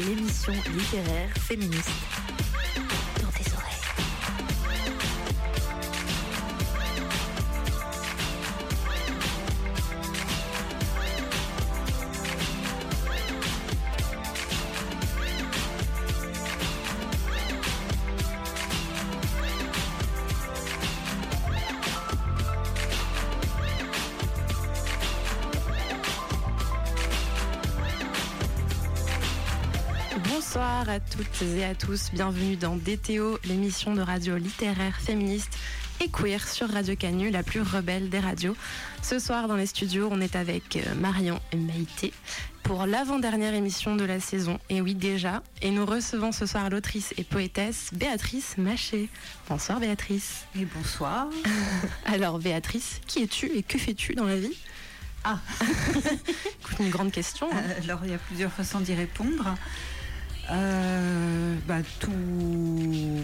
l'émission littéraire féministe. Toutes et à tous, bienvenue dans DTO, l'émission de radio littéraire féministe et queer sur Radio Canu, la plus rebelle des radios. Ce soir dans les studios, on est avec euh, Marion et Maïté pour l'avant-dernière émission de la saison, et oui déjà, et nous recevons ce soir l'autrice et poétesse Béatrice Maché. Bonsoir Béatrice. Et bonsoir. Alors Béatrice, qui es-tu et que fais-tu dans la vie? Ah, Écoute, une grande question. hein. euh, alors il y a plusieurs façons d'y répondre. Euh, bah, tout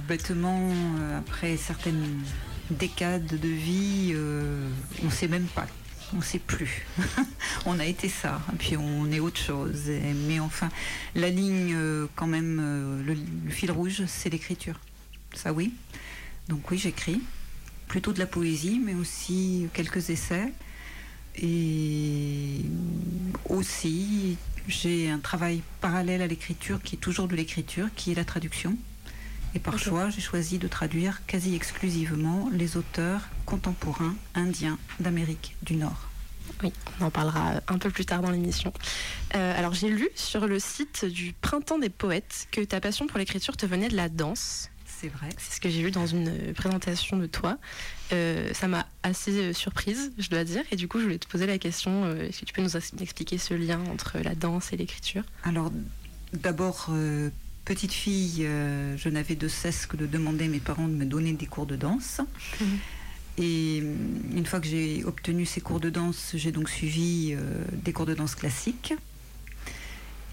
bêtement, euh, après certaines décades de vie, euh, on ne sait même pas. On ne sait plus. on a été ça, puis on est autre chose. Mais enfin, la ligne, quand même, le fil rouge, c'est l'écriture. Ça, oui. Donc, oui, j'écris. Plutôt de la poésie, mais aussi quelques essais. Et aussi, j'ai un travail parallèle à l'écriture qui est toujours de l'écriture, qui est la traduction. Et par choix, j'ai choisi de traduire quasi exclusivement les auteurs contemporains indiens d'Amérique du Nord. Oui, on en parlera un peu plus tard dans l'émission. Euh, alors j'ai lu sur le site du Printemps des Poètes que ta passion pour l'écriture te venait de la danse. C'est vrai. C'est ce que j'ai lu dans une euh, présentation de toi. Euh, ça m'a assez euh, surprise, je dois dire. Et du coup, je voulais te poser la question, euh, est-ce que tu peux nous expliquer ce lien entre la danse et l'écriture? Alors, d'abord, euh, petite fille, euh, je n'avais de cesse que de demander à mes parents de me donner des cours de danse. Mhm. Et euh, une fois que j'ai obtenu ces cours de danse, j'ai donc suivi euh, des cours de danse classique.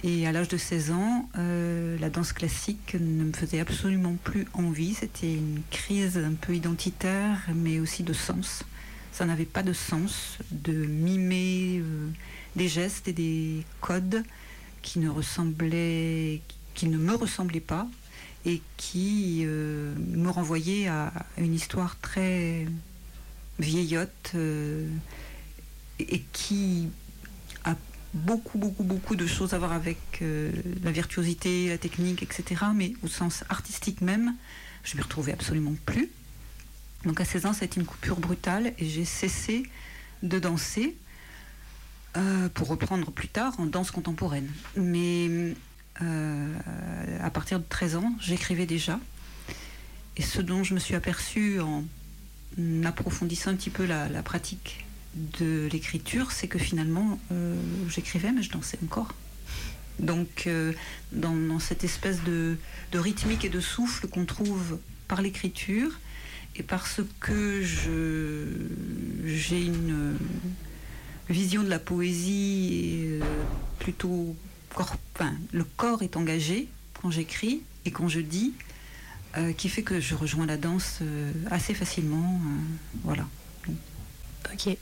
Et à l'âge de 16 ans, euh, la danse classique ne me faisait absolument plus envie. C'était une crise un peu identitaire, mais aussi de sens. Ça n'avait pas de sens de mimer euh, des gestes et des codes qui ne me ressemblaient pas et qui euh, me renvoyaient à une histoire très vieillotte et qui beaucoup, beaucoup, beaucoup de choses à voir avec euh, la virtuosité, la technique, etc. Mais au sens artistique même, je ne m'y retrouvais absolument plus. Donc à 16 ans, ça a été une coupure brutale et j'ai cessé de danser euh, pour reprendre plus tard en danse contemporaine. Mais euh, à partir de 13 ans, j'écrivais déjà. Et ce dont je me suis aperçue en approfondissant un petit peu la, la pratique de l'écriture, c'est que finalement, euh, j'écrivais, mais je dansais encore. Donc, euh, dans, cette espèce de, rythmique et de souffle qu'on trouve par l'écriture, et parce que j'ai une euh, vision de la poésie plutôt corps, le corps est engagé quand j'écris et quand je dis, qui fait que je rejoins la danse assez facilement. voilà. Ok,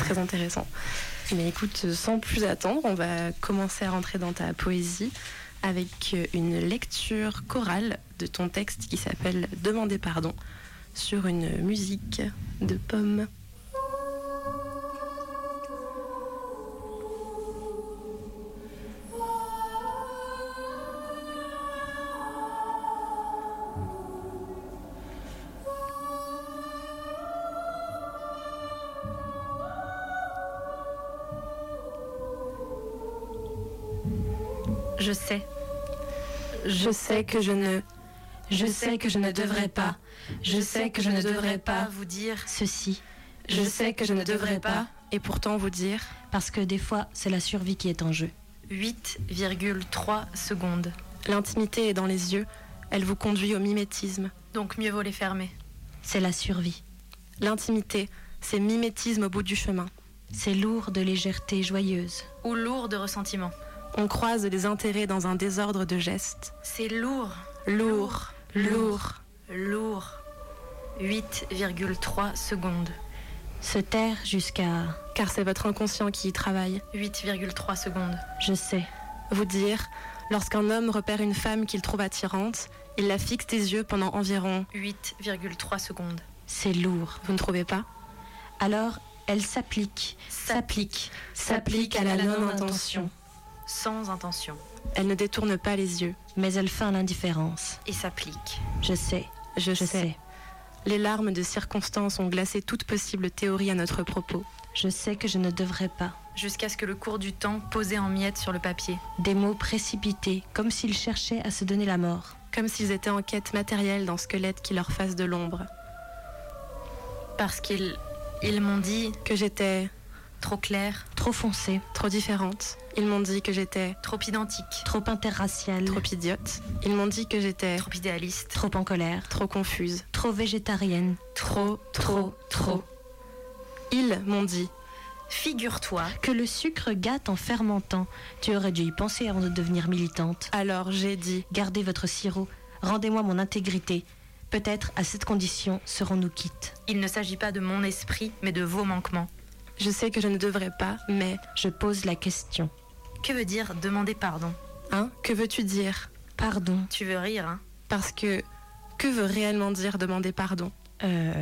très intéressant. Mais écoute, sans plus attendre, on va commencer à rentrer dans ta poésie avec une lecture chorale de ton texte qui s'appelle Demander pardon sur une musique de pommes. Je sais que je ne... Je sais que je ne devrais pas. Je sais que je ne devrais pas vous dire ceci. Je sais que je ne devrais pas, et pourtant vous dire Parce que des fois, c'est la survie qui est en jeu. 8,3 secondes. l'intimité est dans les yeux, elle vous conduit au mimétisme. Donc mieux vaut les fermer. C'est la survie. L'intimité, c'est mimétisme au bout du chemin. C'est lourd de légèreté joyeuse. Ou lourd de ressentiment. On croise les intérêts dans un désordre de gestes. C'est lourd. Lourd, lourd. Lourd. 8,3 secondes. Se taire jusqu'à Car c'est votre inconscient qui y travaille. 8,3 secondes. je sais. Vous dire, lorsqu'un homme repère une femme qu'il trouve attirante, il la fixe des yeux pendant environ 8,3 secondes. C'est lourd. Vous ne trouvez pas? Alors, elle s'applique, s'applique, s'applique à la non-intention. Sans intention. Elle ne détourne pas les yeux. Mais elle feint l'indifférence. Et s'applique. Je sais, Je, je sais. sais. Les larmes de circonstance ont glacé toute possible théorie à notre propos. Je sais que je ne devrais pas. Jusqu'à ce que le cours du temps posait en miettes sur le papier. Des mots précipités, comme s'ils cherchaient à se donner la mort. Comme s'ils étaient en quête matérielle d'un squelette qui leur fasse de l'ombre. Parce qu'ils ils m'ont dit Que j'étais trop clair, Trop foncé, trop différente. Ils m'ont dit que j'étais trop identique, trop interracial, trop idiote. Ils m'ont dit que j'étais trop idéaliste, trop en colère, trop confuse. trop végétarienne. Trop, trop, trop. Ils m'ont dit Figure-toi Que le sucre gâte en fermentant. Tu aurais dû y penser avant de devenir militante. Alors j'ai dit Gardez votre sirop. Rendez-moi mon intégrité. Peut-être à cette condition serons-nous quittes. Il ne s'agit pas de mon esprit, mais de vos manquements. Je sais que je ne devrais pas, mais Je pose la question. Que veut dire demander pardon? Hein, que veux-tu dire? Pardon. Tu veux rire, hein? Parce que que veut réellement dire demander pardon? Euh,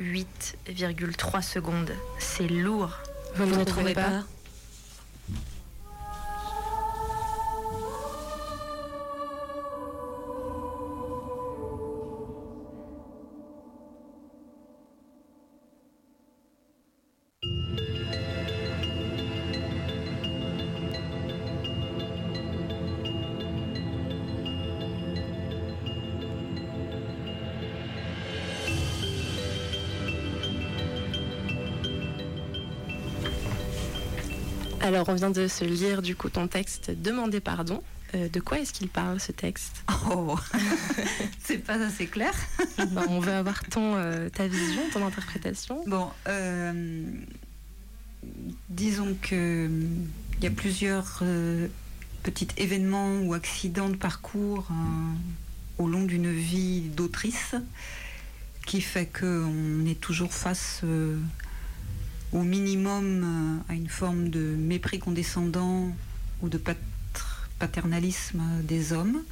8,3 secondes. C'est lourd. Vous, vous ne ne trouvez trouvez pas, pas? Alors on vient de se lire du coup ton texte Demander pardon. Euh, de quoi est-ce qu'il parle ce texte? Oh, c'est pas assez clair. Ben, On veut avoir ton, euh, ta vision, ton interprétation. Bon, euh, disons que il y a plusieurs petits événements ou accidents de parcours au long d'une vie d'autrice qui fait qu'on est toujours face au minimum euh, à une forme de mépris condescendant ou de pat- paternalisme des hommes,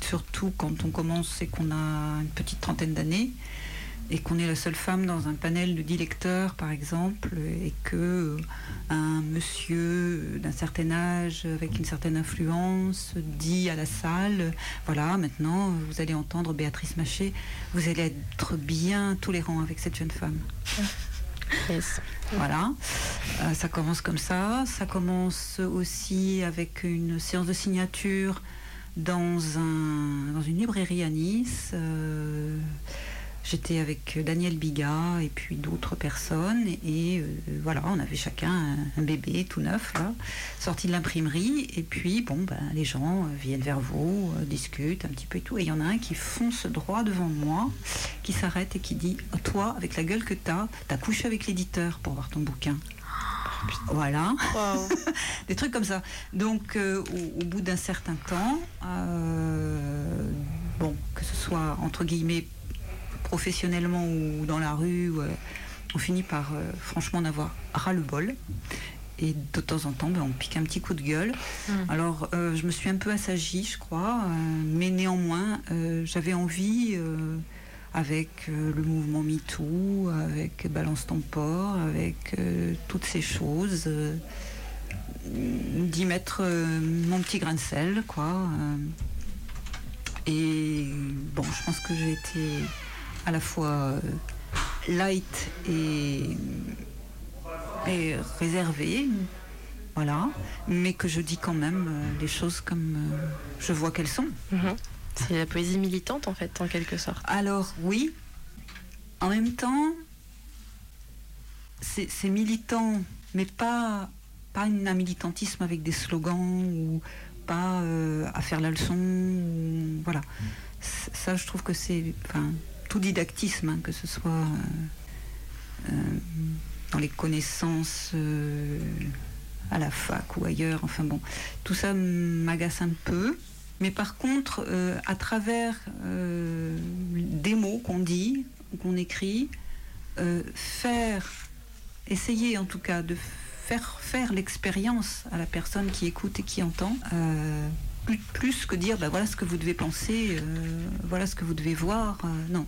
surtout quand on commence et qu'on a une petite trentaine d'années et qu'on est la seule femme dans un panel de 10 lecteurs, par exemple, et que euh, un monsieur d'un certain âge, avec une certaine influence, dit à la salle, voilà, maintenant, vous allez entendre Béatrice Maché, vous allez être bien tolérant avec cette jeune femme. Voilà, Euh, ça commence comme ça. Ça commence aussi avec une séance de signature dans une librairie à Nice. Euh, J'étais avec Daniel Biga et puis d'autres personnes. Et, euh, voilà, on avait chacun un, un bébé tout neuf, là, sorti de l'imprimerie. Et puis, bon, ben, les gens euh, viennent vers vous, euh, discutent un petit peu et tout. Et il y en a un qui fonce droit devant moi, qui s'arrête et qui dit Toi, avec la gueule que t'as, t'as couché avec l'éditeur pour voir ton bouquin. Voilà, des trucs comme ça. Donc, euh, au, au bout d'un certain temps, euh, bon, que ce soit entre guillemets professionnellement ou dans la rue, euh, on finit par euh, franchement en avoir ras le bol. Et de temps en temps, ben, on pique un petit coup de gueule. Mm. Alors, euh, je me suis un peu assagie, je crois, euh, mais néanmoins, euh, j'avais envie, avec le mouvement MeToo, avec Balance ton port, avec toutes ces choses, d'y mettre mon petit grain de sel, quoi. et bon, je pense que j'ai été à la fois euh, light et, et réservée, voilà, mais que je dis quand même euh, les choses comme euh, je vois qu'elles sont. Mhm. C'est la poésie militante en fait, en quelque sorte. Alors oui, en même temps, c'est militant, mais pas, pas un militantisme avec des slogans ou pas euh, à faire la leçon. ou- voilà. Ça, je trouve que c'est enfin, tout didactisme, hein, que ce soit euh, euh, dans les connaissances euh, à la fac ou ailleurs. Enfin bon, tout ça m'agace un peu. Mais par contre, à travers des mots qu'on dit, qu'on écrit, faire, essayer en tout cas de faire faire l'expérience à la personne qui écoute et qui entend. Plus, plus, que dire bah, voilà ce que vous devez penser, euh, voilà ce que vous devez voir. Euh, non,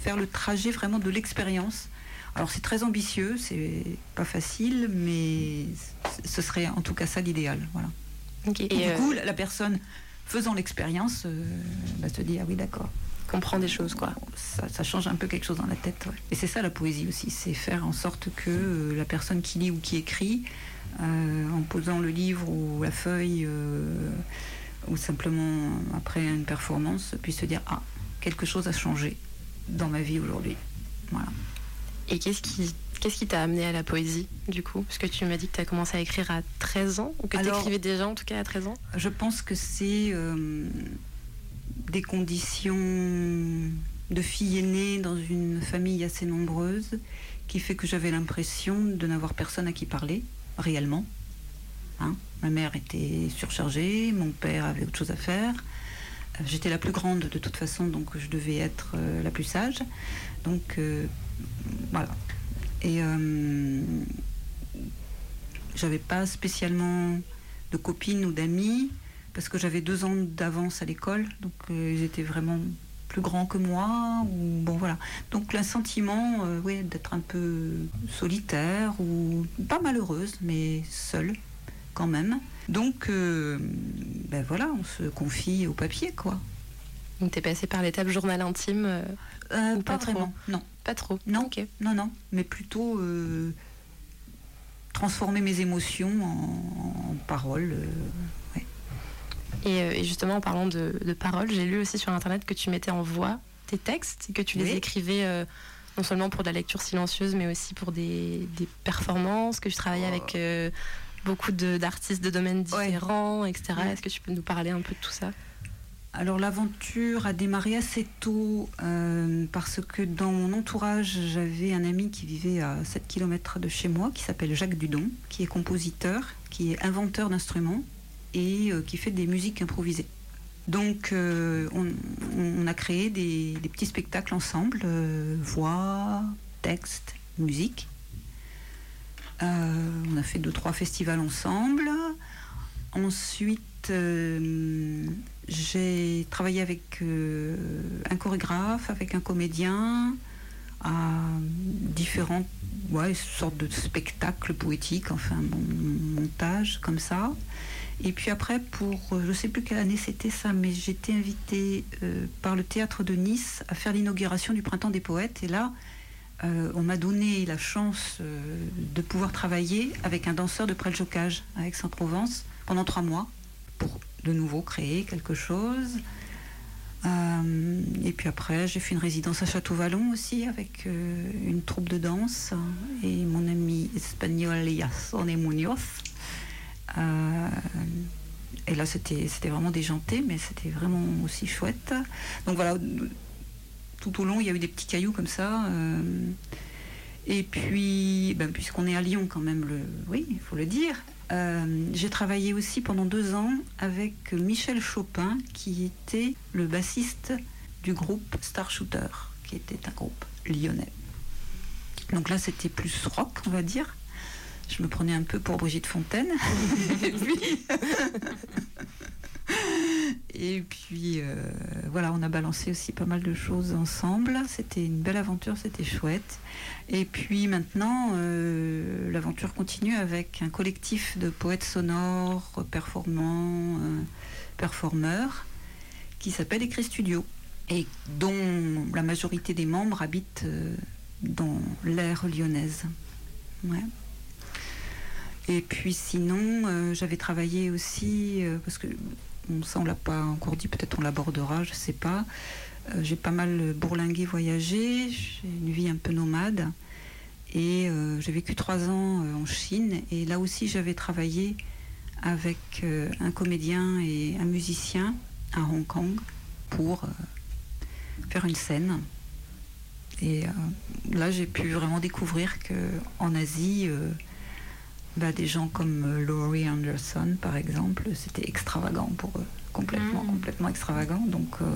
faire le trajet vraiment de l'expérience. Alors c'est très ambitieux, c'est pas facile, mais ce serait en tout cas ça l'idéal. Voilà. Et, du coup, la, personne faisant l'expérience va se dire ah oui d'accord comprend des choses, quoi. Ça, change un peu quelque chose dans la tête. Et c'est ça la poésie aussi, c'est faire en sorte que euh, la personne qui lit ou qui écrit, euh, en posant le livre ou la feuille, euh, ou simplement après une performance, puisse se dire ah quelque chose a changé dans ma vie aujourd'hui. Voilà. Et qu'est-ce qui Qu'est-ce qui t'a amené à la poésie, du coup? Parce que tu m'as dit que tu as commencé à écrire à 13 ans, ou que tu écrivais déjà, en tout cas, à 13 ans? Je pense que c'est des conditions de fille aînée dans une famille assez nombreuse qui fait que j'avais l'impression de n'avoir personne à qui parler, réellement. Hein. Ma mère était surchargée, mon père avait autre chose à faire. Euh, j'étais la plus grande de toute façon, donc je devais être euh, la plus sage. Donc euh, voilà. Et j'avais pas spécialement de copines ou d'amis parce que j'avais deux ans d'avance à l'école, donc ils étaient vraiment plus grands que moi, bon voilà. Donc un sentiment, d'être un peu solitaire ou pas malheureuse, mais seule quand même. Donc euh, ben voilà, on se confie au papier quoi. Donc t'es passé par l'étape journal intime Pas, vraiment, non. Pas trop. Non, non, non, mais plutôt transformer mes émotions en, en paroles. Euh, et, justement, en parlant de, paroles, j'ai lu aussi sur Internet que tu mettais en voix tes textes, que tu les écrivais euh, non seulement pour de la lecture silencieuse, mais aussi pour des, performances, que tu travaillais avec euh, beaucoup d'artistes de, domaines différents, etc. Est-ce que tu peux nous parler un peu de tout ça? Alors l'aventure a démarré assez tôt parce que dans mon entourage, j'avais un ami qui vivait à 7 km de chez moi, qui s'appelle Jacques Dudon, qui est compositeur, qui est inventeur d'instruments, et euh, qui fait des musiques improvisées. Donc euh, on, a créé des, petits spectacles ensemble, euh, voix, texte, musique. On a fait deux, trois festivals ensemble. Ensuite, j'ai travaillé avec un chorégraphe, avec un comédien, à différentes sortes de spectacles poétiques, enfin, bon, montage comme ça. Et puis après, pour, euh, je sais plus quelle année c'était ça, mais j'étais invitée euh, par le théâtre de Nice à faire l'inauguration du Printemps des Poètes. Et là, euh, on m'a donné la chance de pouvoir travailler avec un danseur de Preljocage à Aix-en-Provence pendant trois mois pour de nouveau créer quelque chose. et puis après, j'ai fait une résidence à Château-Vallon aussi avec une troupe de danse et mon ami espagnol Yassone Munoz euh, et là, c'était vraiment déjanté, mais c'était vraiment aussi chouette. Donc voilà, tout au long, il y a eu des petits cailloux comme ça. Euh, et puis, ben, puisqu'on est à Lyon quand même, le, oui, il faut le dire, euh, j'ai travaillé aussi pendant deux ans avec Michel Chopin, qui était le bassiste du groupe Star Shooter, qui était un groupe lyonnais. Donc là, c'était plus rock, on va dire je me prenais un peu pour Brigitte Fontaine. Et puis, euh, voilà, on a balancé aussi pas mal de choses ensemble. C'était une belle aventure, c'était chouette. Et puis maintenant, euh, l'aventure continue avec un collectif de poètes sonores, performants, euh, performeurs, qui s'appelle Écrit Studio, et dont la majorité des membres habitent dans l'aire lyonnaise. Ouais. Et puis sinon, j'avais travaillé aussi, parce que ça on l'a pas encore dit, peut-être on l'abordera, je sais pas. Euh, j'ai pas mal bourlingué, voyagé, j'ai une vie un peu nomade. Et j'ai vécu trois ans en Chine. Et là aussi, j'avais travaillé avec un comédien et un musicien à Hong Kong pour faire une scène. Et là, j'ai pu vraiment découvrir qu'en Asie, bah, des gens comme euh, Laurie Anderson, par exemple, c'était extravagant pour eux, complètement, mm. complètement extravagant. Donc, euh,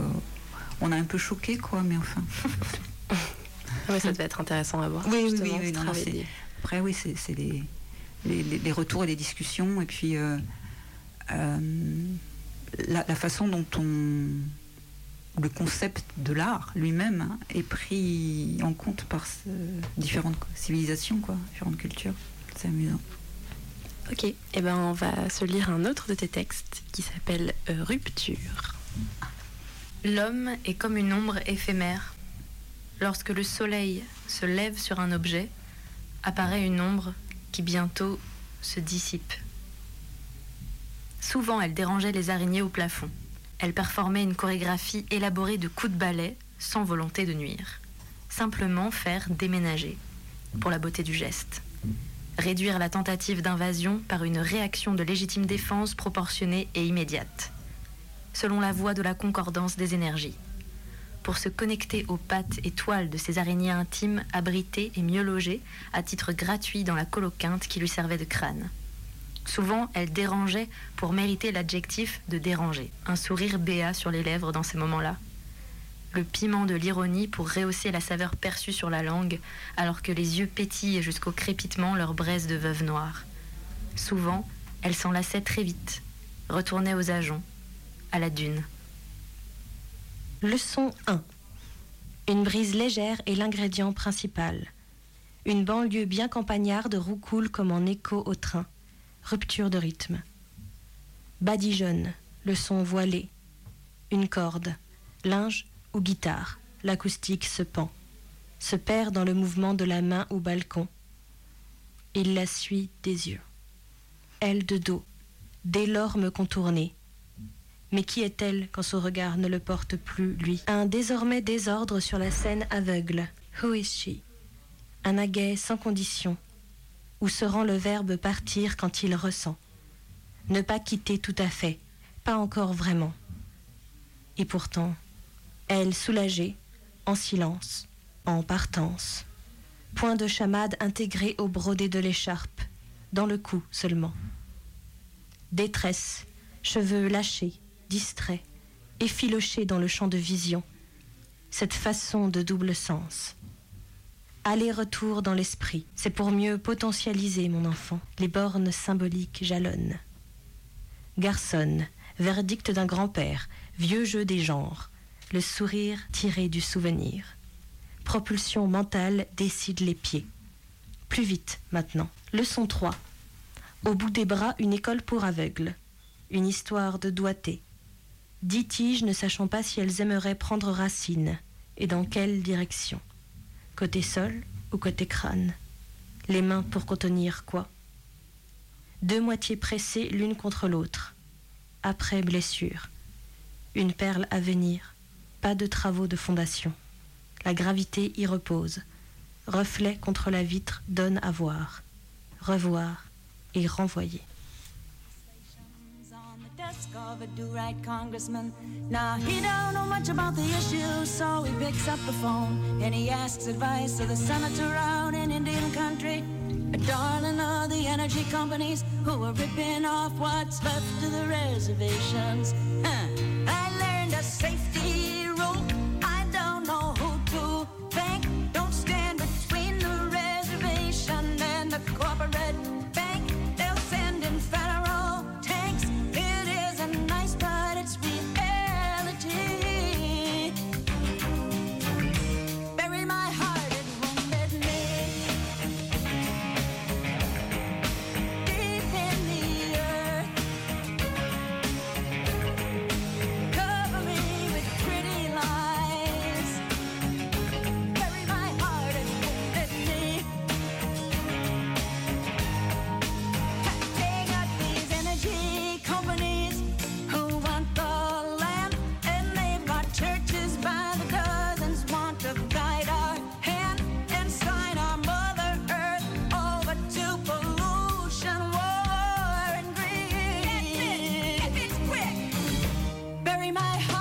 on a un peu choqué, quoi, mais enfin. Ah ça devait être intéressant à voir. Oui, oui, oui, Après, oui, c'est des, les, retours et les discussions, et puis la, façon dont on le concept de l'art lui-même hein, est pris en compte par différentes civilisations, quoi, différentes cultures. C'est amusant. Ok, eh ben on va se lire un autre de tes textes qui s'appelle euh, Rupture. L'homme est comme une ombre éphémère. Lorsque le soleil se lève sur un objet, apparaît une ombre qui bientôt se dissipe. Souvent, elle dérangeait les araignées au plafond. Elle performait une chorégraphie élaborée de coups de balai, sans volonté de nuire. Simplement faire déménager, pour la beauté du geste. Réduire la tentative d'invasion par une réaction de légitime défense proportionnée et immédiate. Selon la voie de la concordance des énergies. Pour se connecter aux pattes et toiles de ces araignées intimes abritées et mieux logées à titre gratuit dans la coloquinte qui lui servait de crâne. Souvent, elle dérangeait pour mériter l'adjectif de déranger. Un sourire béat sur les lèvres dans ces moments-là. Le piment de l'ironie pour rehausser la saveur perçue sur la langue, alors que les yeux pétillent jusqu'au crépitement leur braise de veuve noire. Souvent, elle s'en lassait très vite, retournait aux ajoncs, à la dune. Leçon 1. Une brise légère est l'ingrédient principal. Une banlieue bien campagnarde roucoule comme en écho au train rupture de rythme. Badigeonne, le son voilé. Une corde, linge ou guitare, l'acoustique se pend, se perd dans le mouvement de la main au balcon. Il la suit des yeux. Elle de dos, l'orme contournée. Mais qui est-elle quand son regard ne le porte plus, lui? Un désormais désordre sur la scène aveugle. Who is she? Un aguet sans condition, où se rend le verbe partir quand il ressent? Ne pas quitter tout à fait, pas encore vraiment. Et pourtant, elle soulagée, en silence, en partance. Point de chamade intégré au brodé de l'écharpe, dans le cou seulement. Détresse, cheveux lâchés, distraits, effilochés dans le champ de vision. Cette façon de double sens aller-retour dans l'esprit. C'est pour mieux potentialiser mon enfant. Les bornes symboliques jalonnent. Garçonne, verdict d'un grand-père, vieux jeu des genres, le sourire tiré du souvenir. Propulsion mentale décide les pieds. Plus vite maintenant. Leçon 3. Au bout des bras, une école pour aveugles. Une histoire de doigté. Dix tiges ne sachant pas si elles aimeraient prendre racine et dans quelle direction. Côté sol ou côté crâne Les mains pour contenir quoi? Deux moitiés pressées l'une contre l'autre. Après blessure. Une perle à venir. Pas de travaux de fondation. La gravité y repose. Reflet contre la vitre donne à voir. Revoir et renvoyer. of a do-right congressman. Now he don't know much about the issue, so he picks up the phone and he asks advice of the senator out in Indian country. A darling of the energy companies who are ripping off what's left of the reservations. Huh. I carry my heart.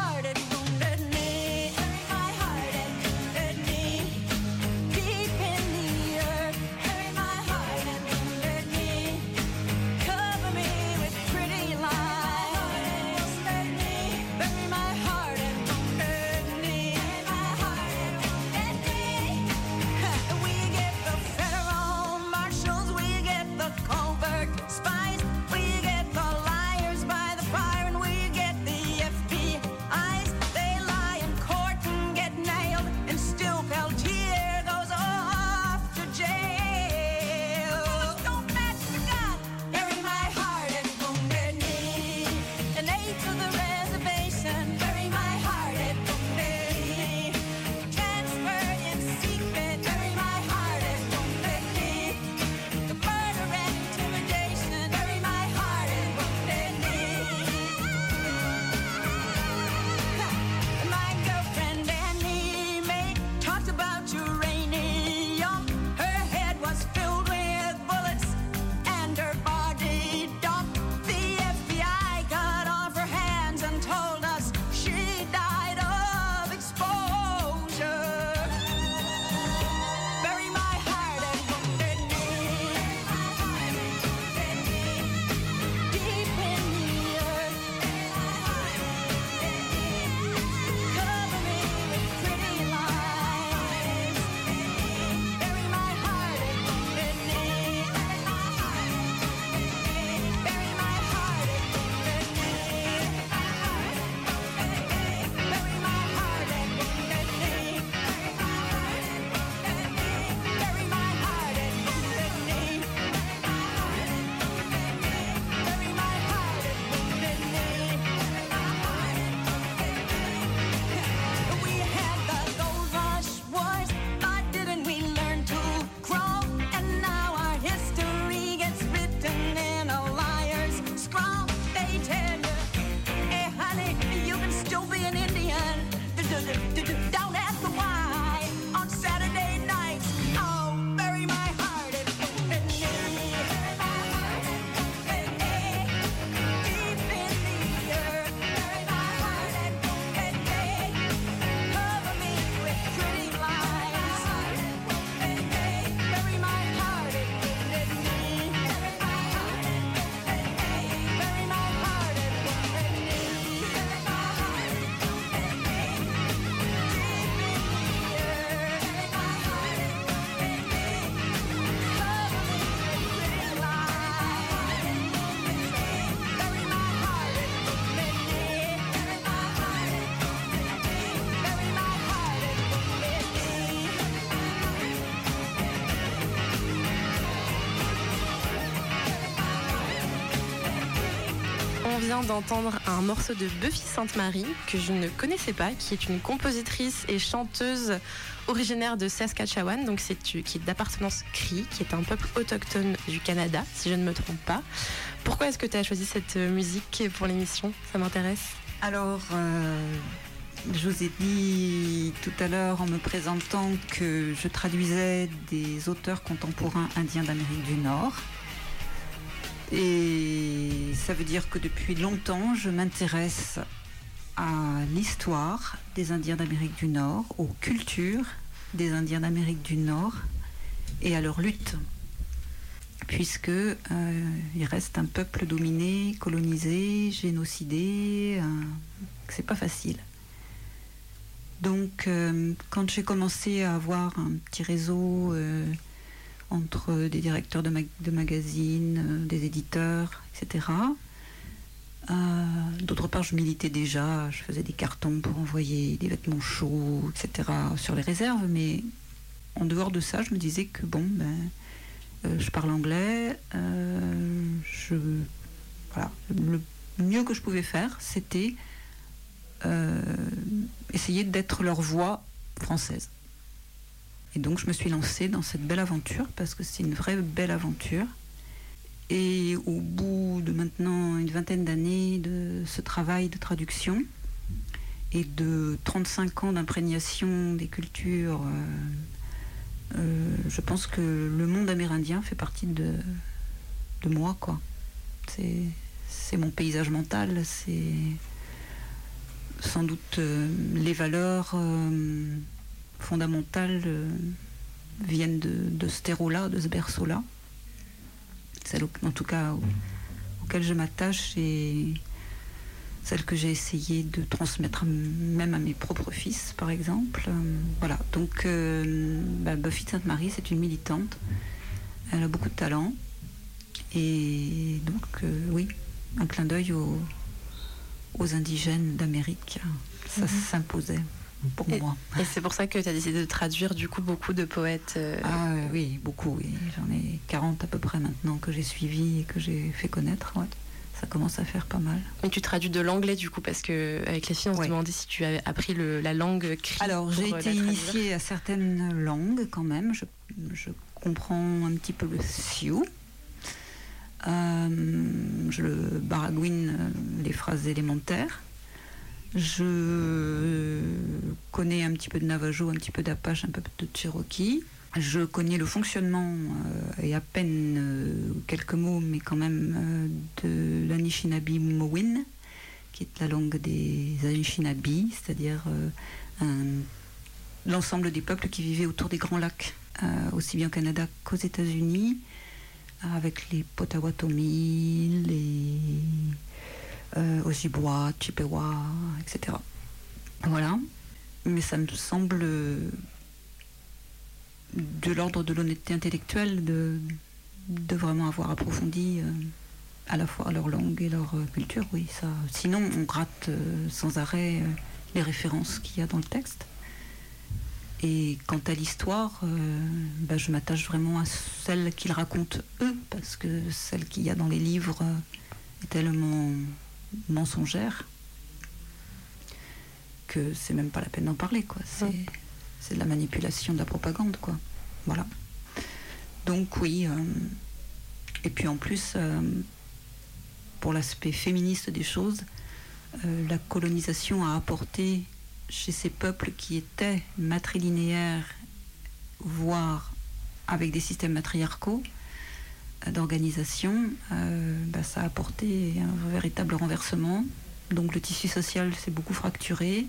D'entendre un morceau de Buffy Sainte-Marie que je ne connaissais pas, qui est une compositrice et chanteuse originaire de Saskatchewan, donc c'est qui est d'appartenance Cree, qui est un peuple autochtone du Canada, si je ne me trompe pas. Pourquoi est-ce que tu as choisi cette musique pour l'émission? Ça m'intéresse. Alors, euh, je vous ai dit tout à l'heure en me présentant que je traduisais des auteurs contemporains indiens d'Amérique du Nord. Et ça veut dire que depuis longtemps, je m'intéresse à l'histoire des Indiens d'Amérique du Nord, aux cultures des Indiens d'Amérique du Nord et à leur lutte, puisque euh, il reste un peuple dominé, colonisé, génocidé, euh, c'est pas facile. Donc, euh, quand j'ai commencé à avoir un petit réseau entre des directeurs de, magazines, des éditeurs, etc., euh, d'autre part, je militais déjà, je faisais des cartons pour envoyer des vêtements chauds, etc. sur les réserves, mais en dehors de ça, je me disais que bon, ben, euh, je parle anglais, euh, le mieux que je pouvais faire, c'était essayer d'être leur voix française. Et donc je me suis lancée dans cette belle aventure parce que c'est une vraie belle aventure. Et au bout de maintenant une vingtaine d'années de ce travail de traduction et de 35 ans d'imprégnation des cultures, euh, euh, je pense que le monde amérindien fait partie de, de moi. quoi. C'est mon paysage mental, c'est sans doute euh, les valeurs fondamentales viennent de, de ce terreau-là, de ce berceau-là celle en tout cas auquel je m'attache et celle que j'ai essayé de transmettre même à mes propres fils, par exemple. Euh, voilà, donc euh, bah, Buffy Sainte-Marie, c'est une militante. Elle a beaucoup de talent. Et donc, euh, oui, un clin d'œil aux, indigènes d'Amérique. Ça mhm. s'imposait pour moi. Et c'est pour ça que tu as décidé de traduire du coup beaucoup de poètes euh, Ah oui, beaucoup. J'en ai 40 à peu près maintenant que j'ai suivi et que j'ai fait connaître. Ça commence à faire pas mal. Mais tu traduis de l'anglais du coup parce que avec les filles on se demandait si tu avais appris la langue. Alors j'ai euh, été initiée à certaines langues quand même. Je, comprends un petit peu le sioux. Euh, je baragouine les phrases élémentaires. Je connais un petit peu de Navajo, un petit peu d'Apache, un peu de Cherokee. Je connais le fonctionnement euh, et à peine euh, quelques mots, mais quand même euh, de l'Anishinaabe Mowin, qui est la langue des Anishinaabe, c'est-à-dire l'ensemble des peuples qui vivaient autour des Grands Lacs, aussi bien au Canada qu'aux États-Unis, avec les Potawatomi, les euh, Ojibwa, Chippewa, etc. Voilà. Mais ça me semble de l'ordre de l'honnêteté intellectuelle de, de vraiment avoir approfondi euh, à la fois leur langue et leur euh, culture, oui. Sinon, on euh, sans arrêt les références qu'il y a dans le texte. Et quant à l'histoire, bah, je m'attache vraiment à celle qu'ils racontent eux, parce que celle qu'il y a dans les livres est tellement mensongère que c'est même pas la peine d'en parler quoi. C'est de la manipulation, de la propagande quoi. Voilà. Donc oui. Euh, et puis en plus, euh, pour l'aspect féministe des choses, euh, la colonisation a apporté chez ces peuples qui étaient matrilinéaires, voire avec des systèmes matriarcaux, d'organisation, euh, bah, ça a apporté un véritable renversement. Donc le tissu social s'est beaucoup fracturé.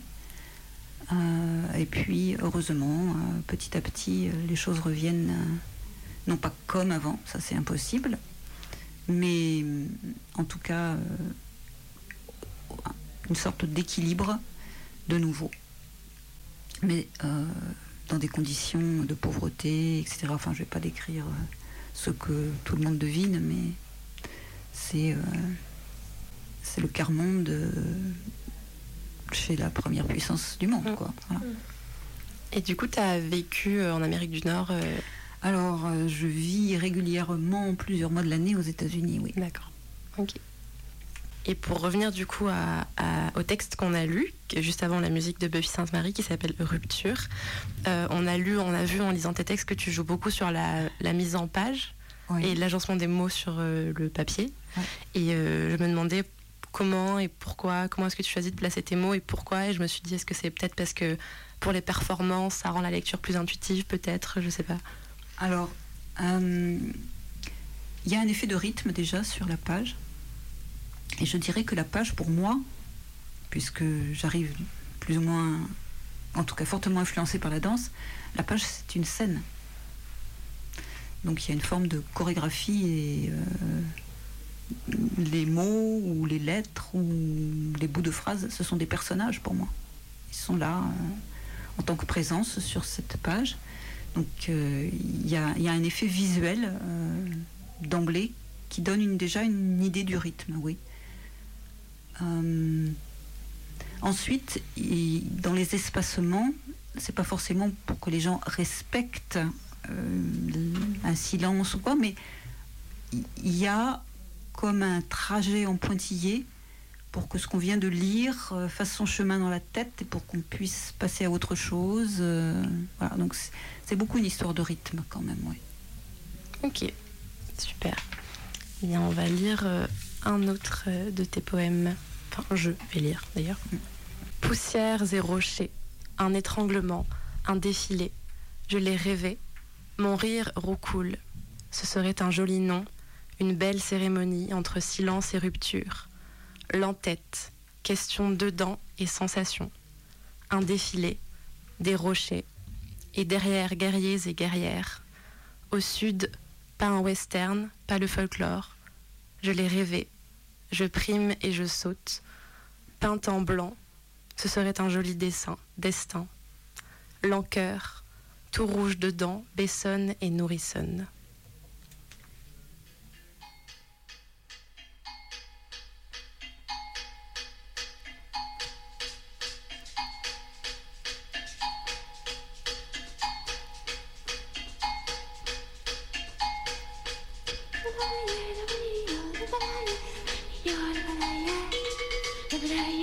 Euh, et puis, heureusement, euh, petit à petit, les choses reviennent, non pas comme avant, ça c'est impossible, mais en tout cas, une sorte d'équilibre de nouveau. Mais dans des conditions de pauvreté, etc. Enfin, je ne vais pas décrire ce que tout le monde devine, mais c'est euh, c'est le quart monde chez la première puissance du monde. Mm. Quoi. Et du coup, tu as vécu euh, en Amérique du Nord euh, Alors, je vis régulièrement plusieurs mois de l'année aux États-Unis, oui. D'accord. Ok. Et pour revenir du coup au texte qu'on a lu, juste avant la musique de Buffy Sainte-Marie, qui s'appelle Rupture, euh, on a lu, on a vu en lisant tes textes que tu joues beaucoup sur la, mise en page et l'agencement des mots sur euh, le papier. Et euh, je me demandais comment et pourquoi, comment est-ce que tu choisis de placer tes mots et pourquoi. Et je me suis dit, est-ce que c'est peut-être parce que pour les performances, ça rend la lecture plus intuitive, peut-être, je sais pas. Alors, il y a un effet de rythme déjà sur la page. Et je dirais que la page, pour moi, puisque j'arrive plus ou moins, en tout cas fortement influencée par la danse, la page, c'est une scène. Donc il y a une forme de chorégraphie et euh, les mots ou les lettres ou les bouts de phrases, ce sont des personnages pour moi. Ils sont là euh, en tant que présence sur cette page. Donc euh, il y, a un effet visuel d'emblée qui donne déjà une idée du rythme, oui. Euh, ensuite, dans les espacements, c'est pas forcément pour que les gens respectent euh, un silence ou quoi, mais il y a comme un trajet en pointillé pour que ce qu'on vient de lire euh, fasse son chemin dans la tête et pour qu'on puisse passer à autre chose. voilà, donc c'est beaucoup une histoire de rythme quand même, oui. Ok, super. On va lire un autre de tes poèmes. Enfin, je vais lire d'ailleurs. Poussières et rochers, un étranglement, un défilé. Je l'ai rêvé. Mon rire roucoule. Ce serait un joli nom, une belle cérémonie entre silence et rupture. L'entête, question dedans et sensation. Un défilé, des rochers, et derrière guerriers et guerrières. Au sud, pas un western, pas le folklore. Je l'ai rêvé, je prime et je saute. Peinte en blanc, ce serait un joli dessin, destin. L'encoeur, tout rouge dedans, bessonne et nourrissonne. Alors,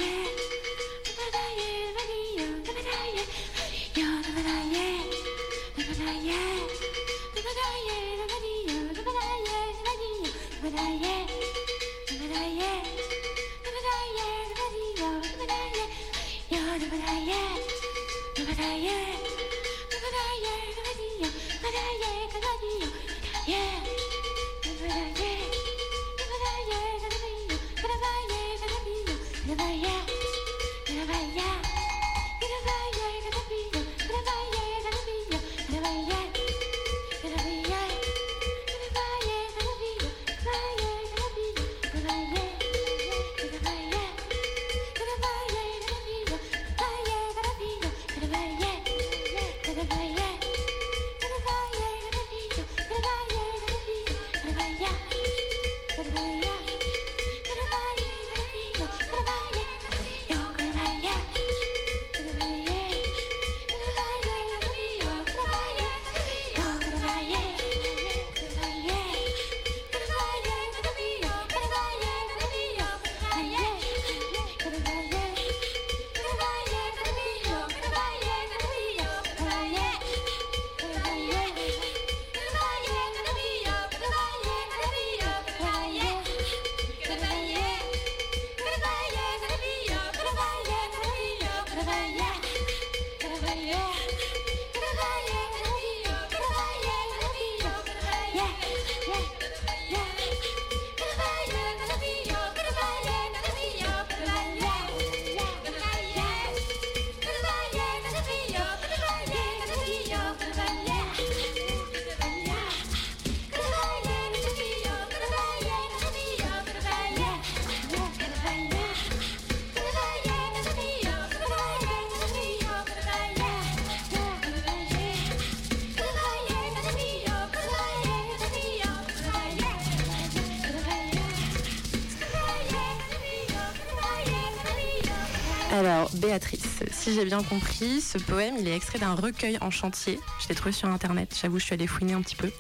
Si j'ai bien compris, ce poème, il est extrait d'un recueil en chantier. Je l'ai trouvé sur Internet, j'avoue, je suis allée fouiner un petit peu.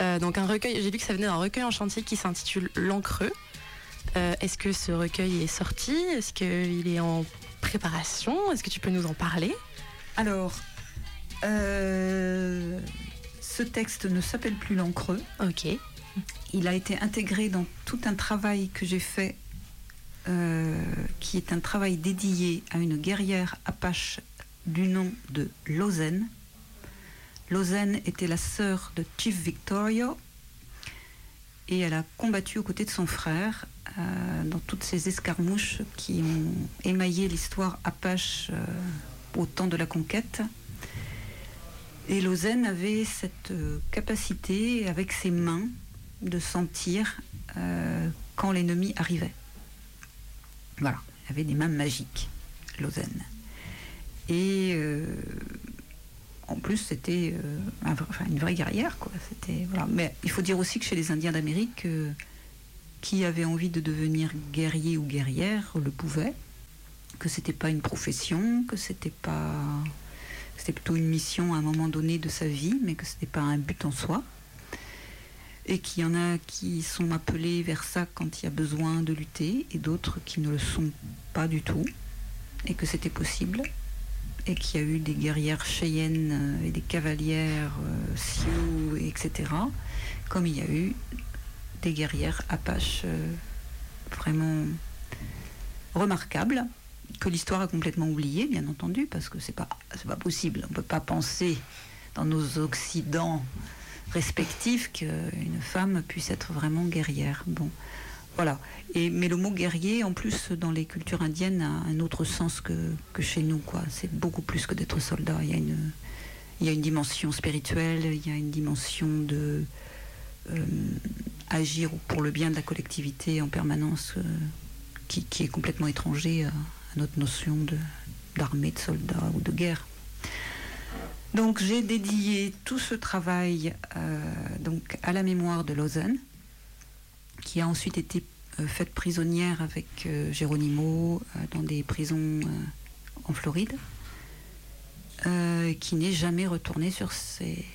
Euh, donc un recueil, j'ai vu que ça venait d'un recueil en chantier qui s'intitule L'encreux. Euh, Est-ce que ce recueil est sorti? Est-ce qu'il est en préparation? Est-ce que tu peux nous en parler? Alors, euh, ce texte ne s'appelle plus L'encreux. Ok. Il a été intégré dans tout un travail que j'ai fait, qui est un travail dédié à une guerrière apache du nom de Lausanne. Lausanne était la sœur de Chief Victoria et elle a combattu aux côtés de son frère euh, dans toutes ces escarmouches qui ont émaillé l'histoire apache euh, au temps de la conquête. Et Lausanne avait cette euh, capacité, avec ses mains, de sentir euh, quand l'ennemi arrivait. Voilà, elle avait des mains magiques, Lausanne. Et euh, en plus, c'était euh, une vraie guerrière, quoi. C'était. Mais il faut dire aussi que chez les Indiens d'Amérique, euh, qui avait envie de devenir guerrier ou guerrière le pouvait, que c'était pas une profession, que c'était pas, c'était plutôt une mission à un moment donné de sa vie, mais que c'était pas un but en soi. Et qu'il y en a qui sont appelés vers ça quand il y a besoin de lutter, et d'autres qui ne le sont pas du tout, et que c'était possible et qu'il y a eu des guerrières Cheyennes euh, et des cavalières euh, Sioux, et etc. Comme il y a eu des guerrières Apaches euh, vraiment remarquables, que l'histoire a complètement oublié, bien entendu, parce que c'est pas, pas possible. On peut pas penser dans nos Occidents respectifs qu'une femme puisse être vraiment guerrière. Bon, voilà. Et, mais le mot guerrier, en plus, dans les cultures indiennes, a un autre sens que, que chez nous. quoi. C'est beaucoup plus que d'être soldat. Il y, a une, il y a une dimension spirituelle, il y a une dimension de euh, agir pour le bien de la collectivité en permanence, euh, qui, est complètement étranger à, notre notion d'armée, de, soldats ou de guerre. Donc j'ai dédié tout ce travail euh, à la mémoire de Lausanne, qui a ensuite été euh, faite prisonnière avec euh, Geronimo euh, dans des prisons en Floride, qui n'est jamais retournée sur ses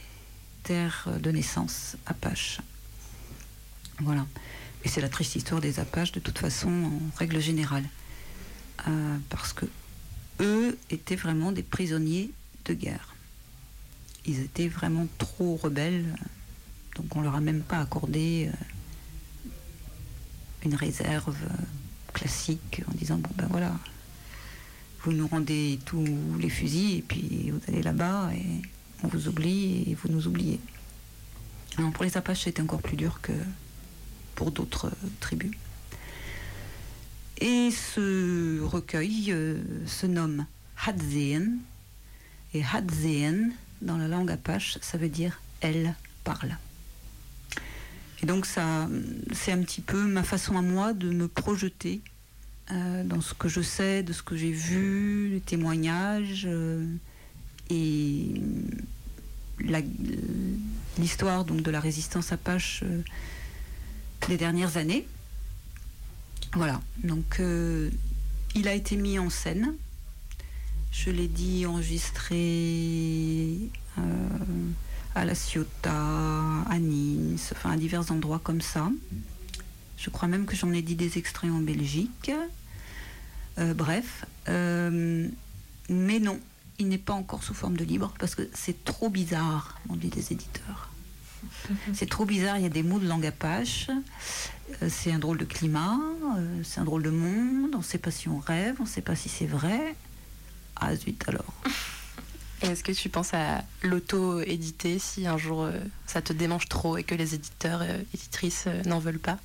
terres de naissance apaches. Voilà. Et c'est la triste histoire des Apaches de toute façon en règle générale, parce que eux étaient vraiment des prisonniers de guerre. Ils étaient vraiment trop rebelles, donc on leur a même pas accordé euh, une réserve euh, classique en disant bon ben voilà, vous nous rendez tous les fusils et puis vous allez là-bas et on vous oublie et vous nous oubliez. Alors, pour les Apaches, c'était encore plus dur que pour d'autres euh, tribus. Et ce recueil se nomme Hadzeen. Et Hadzeen, dans la langue apache, ça veut dire elle parle. Et donc ça, c'est un petit peu ma façon à moi de me projeter euh, dans ce que je sais, de ce que j'ai vu, les témoignages euh, et l'histoire donc de la résistance apache euh, des dernières années. Voilà, donc il a été mis en scène. Je l'ai dit, enregistré euh, à La Ciotat, à Nice, enfin à divers endroits comme ça. Je crois même que j'en ai dit des extraits en Belgique. Euh, bref, euh, mais non, il n'est pas encore sous forme de livre parce que c'est trop bizarre, on dit des éditeurs. C'est trop bizarre, il y a des mots de langue apache, c'est un drôle de climat, c'est un drôle de monde, on ne sait pas si on rêve, on ne sait pas si c'est vrai. Ah zut alors. Est-ce que tu penses à l'auto-éditer si un jour euh, ça te démange trop et que les éditeurs et éditrices euh, n'en veulent pas?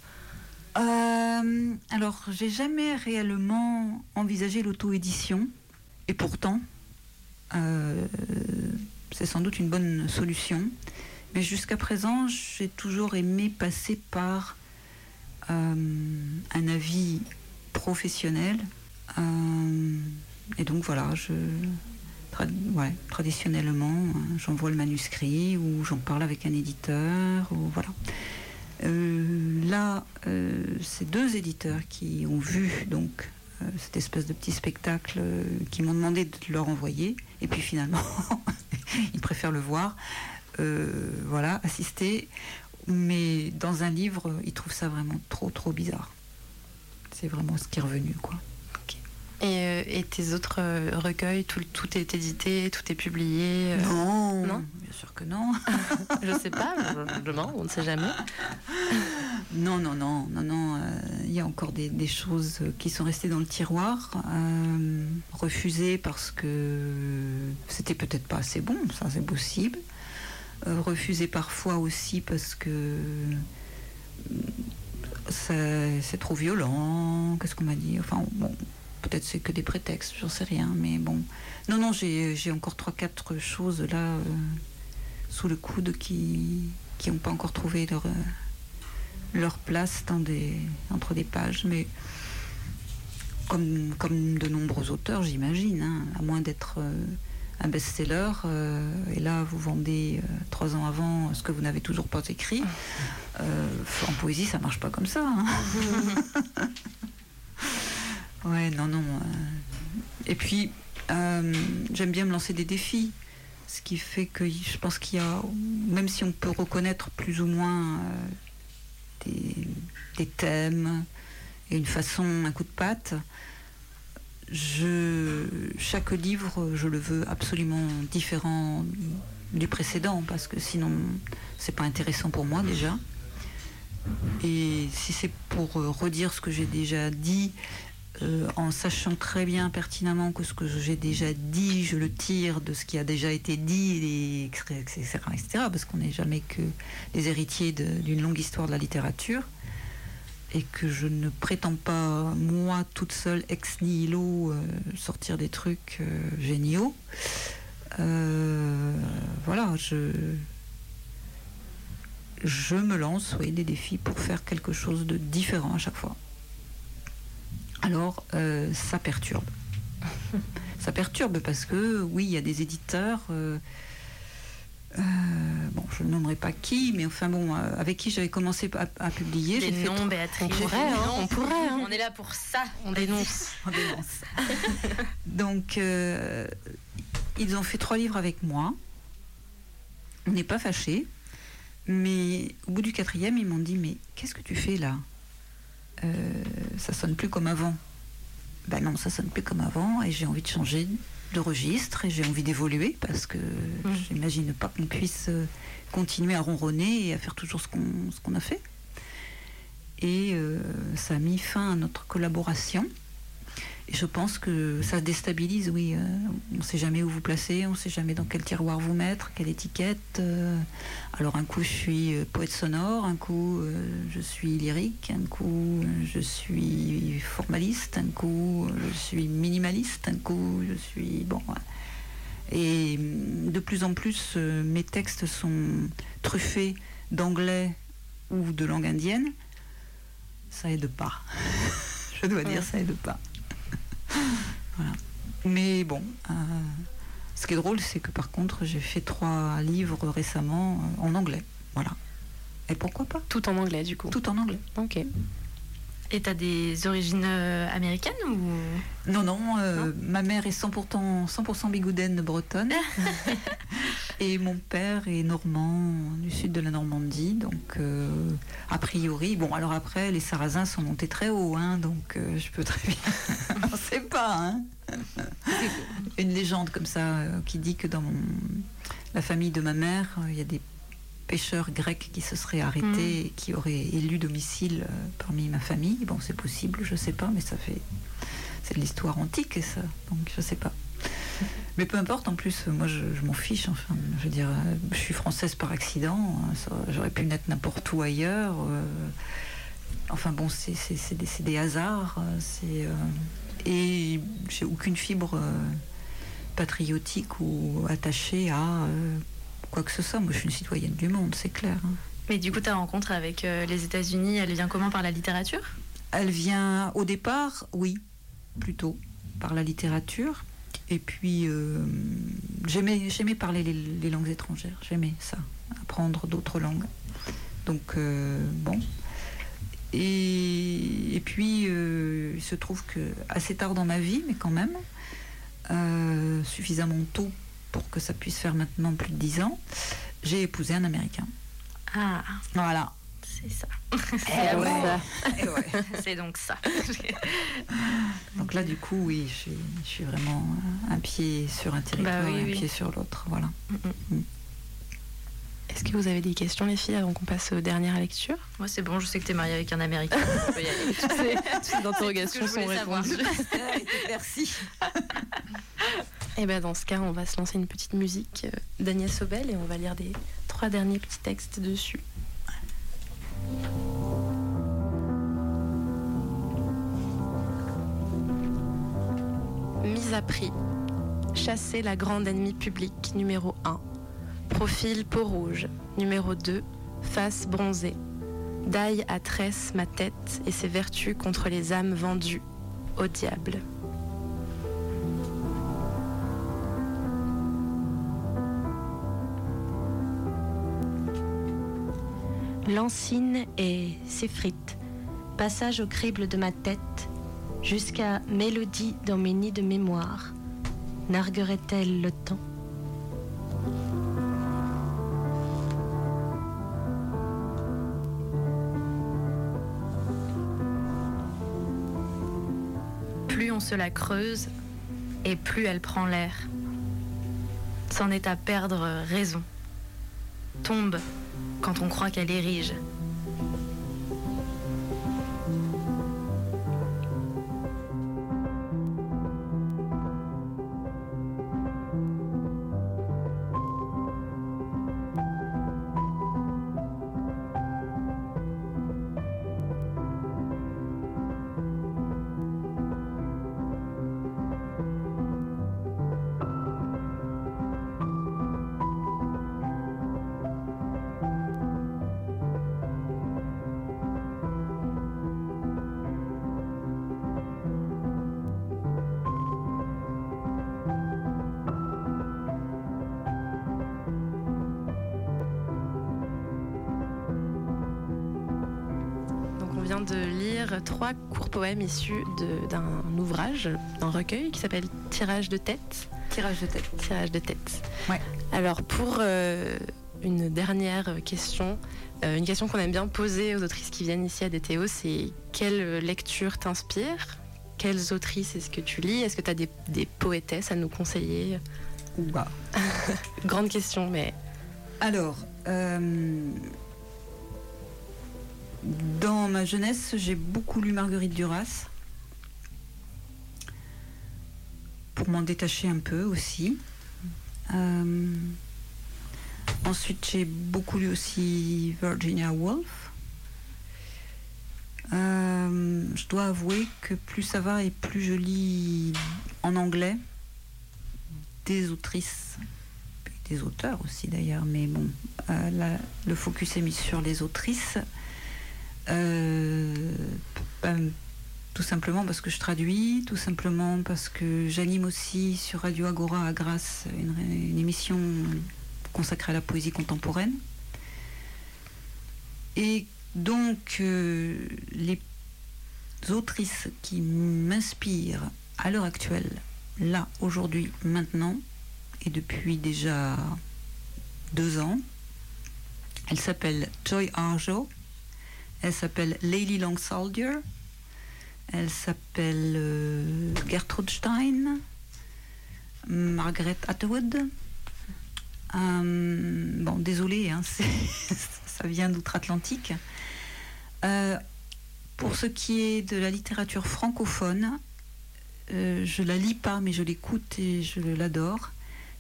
Euh, alors, j'ai jamais réellement envisagé l'auto-édition, et pourtant, euh, c'est sans doute une bonne solution. Mais jusqu'à présent, j'ai toujours aimé passer par euh, un avis professionnel. Et donc voilà, traditionnellement, euh, j'envoie le manuscrit ou j'en parle avec un éditeur. Voilà. Euh, là, euh, c'est deux éditeurs qui ont vu donc euh, cette espèce de petit spectacle euh, qui m'ont demandé de leur envoyer. Et puis finalement, ils préfèrent le voir. Voilà, assister. Mais dans un livre, ils trouvent ça vraiment trop, trop bizarre. c'est vraiment ce qui est revenu, quoi. Et, euh, et tes autres euh, recueils, tout, tout est édité, tout est publié euh, Non, bien sûr que non. Je sais pas, je, demande, on ne sait jamais. Non, non, non, non, non. euh, Il y a encore des, des choses qui sont restées dans le tiroir, euh, refusées parce que c'était peut-être pas assez bon, ça c'est possible. Refusées parfois aussi parce que c'est trop violent. Qu'est-ce qu'on m'a dit? Enfin, bon, peut-être c'est que des prétextes, j'en sais rien, mais bon. Non, non, j'ai encore trois, quatre choses là euh, sous le coude qui qui n'ont pas encore trouvé leur euh, leur place dans des, entre des pages, mais comme, comme de nombreux auteurs, j'imagine, hein, à moins d'être euh, un best-seller, euh, et là vous vendez trois ans avant ce que vous n'avez toujours pas écrit. Euh, en poésie, ça marche pas comme ça. hein. ouais, non, non. euh, Et puis, euh, j'aime bien me lancer des défis. Ce qui fait que je pense qu'il y a, même si on peut reconnaître plus ou moins euh, des, des thèmes et une façon, un coup de patte, je, chaque livre, je le veux absolument différent du précédent parce que sinon, c'est pas intéressant pour moi déjà. Et si c'est pour redire ce que j'ai déjà dit, euh, en sachant très bien pertinemment que ce que j'ai déjà dit, je le tire de ce qui a déjà été dit, et etc., etc., parce qu'on n'est jamais que les héritiers d'une longue histoire de la littérature, et que je ne prétends pas, moi, toute seule, ex nihilo, euh, sortir des trucs euh, géniaux. Voilà, je, je me lance, oui, des défis pour faire quelque chose de différent à chaque fois. Alors, euh, ça perturbe. ça perturbe parce que, oui, il y a des éditeurs, euh, euh, bon, je ne nommerai pas qui, mais enfin bon, avec qui j'avais commencé à, à publier. Des fait Béatrice. On pourrait, hein, on pourrait, hein. On est là pour ça. On dénonce. On dénonce. Donc, ils ont fait trois livres avec moi. On n'est pas fâchés. Mais au bout du quatrième, ils m'ont dit Mais qu'est-ce que tu fais là? Ça sonne plus comme avant. Ben non, ça sonne plus comme avant et j'ai envie de changer de registre et j'ai envie d'évoluer parce que j'imagine pas qu'on puisse euh, continuer à ronronner et à faire toujours ce qu'on qu'on a fait. Et euh, ça a mis fin à notre collaboration. Et je pense que ça déstabilise, oui. euh, on ne sait jamais où vous placer, on ne sait jamais dans quel tiroir vous mettre, quelle étiquette. euh. alors un coup je suis euh, poète sonore, un coup je suis lyrique, un coup je suis formaliste, un coup je suis minimaliste, un coup je suis... Bon. Et hum, de plus en plus, mes textes sont truffés d'anglais ou de langue indienne. Ça aide pas. je dois dire, ça aide pas. Voilà. Mais bon, euh, ce qui est drôle, c'est que par contre, j'ai fait trois livres récemment euh, en anglais. Voilà. Et pourquoi pas? Tout en anglais, du coup. Tout en anglais. Ok. Et t'as des origines euh, américaines ou? Non, non, euh, ma mère est 100%, 100 bigoudaine bretonne. et mon père est normand, du sud de la Normandie. Donc, euh, a priori, bon, alors après, les Sarrasins sont montés très haut, hein, donc euh, je peux très bien. On sait pas, hein. Une légende comme ça euh, qui dit que dans mon- la famille de ma mère, il y a des pêcheurs grecs qui se seraient arrêtés et qui auraient élu domicile parmi ma famille. Bon, c'est possible, je sais pas, mais ça fait. C'est de l'histoire antique, ça. Donc, je sais pas. Mais peu importe, en plus, moi, je, je m'en fiche. Enfin, je veux dire, euh, je suis française par accident. hein, J'aurais pu naître n'importe où ailleurs. euh, Enfin, bon, c'est des, hasards. euh, C'est. euh, et j'ai aucune fibre euh, patriotique ou attachée à quoi que ce soit. Moi, je suis une citoyenne du monde, c'est clair. hein. Mais du coup, ta rencontre avec les États-Unis, elle vient comment par la littérature? Elle vient au départ, oui, plutôt par la littérature. Et puis, euh, j'aimais, j'aimais parler les, les langues étrangères, j'aimais ça, apprendre d'autres langues. Donc, euh, bon. Et, et puis, euh, il se trouve que assez tard dans ma vie, mais quand même, suffisamment tôt pour que ça puisse faire maintenant plus de dix ans, j'ai épousé un Américain. Ah, Voilà. C'est ça. Eh C'est ouais. ça. Eh ouais. C'est donc ça. Donc là, du coup, oui, je suis, je suis vraiment un pied sur un territoire Bah oui, et un oui. pied sur l'autre. Voilà. Est-ce que vous avez des questions, les filles, avant qu'on passe aux dernières lectures? Moi, c'est bon, je sais que t'es mariée avec un Américain. Y aller. Toutes les interrogations tout sont répondues. Merci. Et ben dans ce cas, on va se lancer une petite musique euh, d'Agnès Sobel et on va lire des trois derniers petits textes dessus. Mise à prix. Chasser la grande ennemie publique numéro 1. Profil peau rouge. Numéro 2. Face bronzée. Daille à tresse ma tête et ses vertus contre les âmes vendues au diable. Lancine et s'effrite. Passage au crible de ma tête, jusqu'à mélodie dans mes nids de mémoire. Narguerait-elle le temps? Plus on se la creuse, et plus elle prend l'air. C'en est à perdre raison. Tombe quand on croit qu'elle érige. Lire trois courts poèmes issus de- d'un ouvrage, d'un recueil qui s'appelle Tirage de tête. Tirage de tête. Tirage de tête. Ouais. Alors pour euh, une dernière question, euh, une question qu'on aime bien poser aux autrices qui viennent ici à DTO, c'est quelle lecture t'inspire? Quelles autrices est-ce que tu lis? Est-ce que tu as des, des poétesses à nous conseiller? Ouah. Grande question, mais Alors, euh, dans ma jeunesse, j'ai beaucoup lu Marguerite Duras. Pour m'en détacher un peu aussi. Euh, ensuite, j'ai beaucoup lu aussi Virginia Woolf. Euh, je dois avouer que plus ça va et plus je lis en anglais des autrices des auteurs aussi d'ailleurs, mais bon, euh, le focus est mis sur les autrices. Euh, ben, tout simplement parce que je traduis, tout simplement parce que j'anime aussi sur Radio Agora à Grasse une, émission consacrée à la poésie contemporaine. Et donc, euh, les autrices qui m'inspirent à l'heure actuelle, là, aujourd'hui, maintenant, et depuis déjà deux ans. Elle s'appelle Joy Arjo. Elle s'appelle Leili Long Soldier. Elle s'appelle euh, Gertrude Stein. Margaret Atwood. Euh, bon, désolé, hein, ça vient d'outre-Atlantique. Euh, pour ce qui est de la littérature francophone, je la lis pas, mais je l'écoute et je l'adore.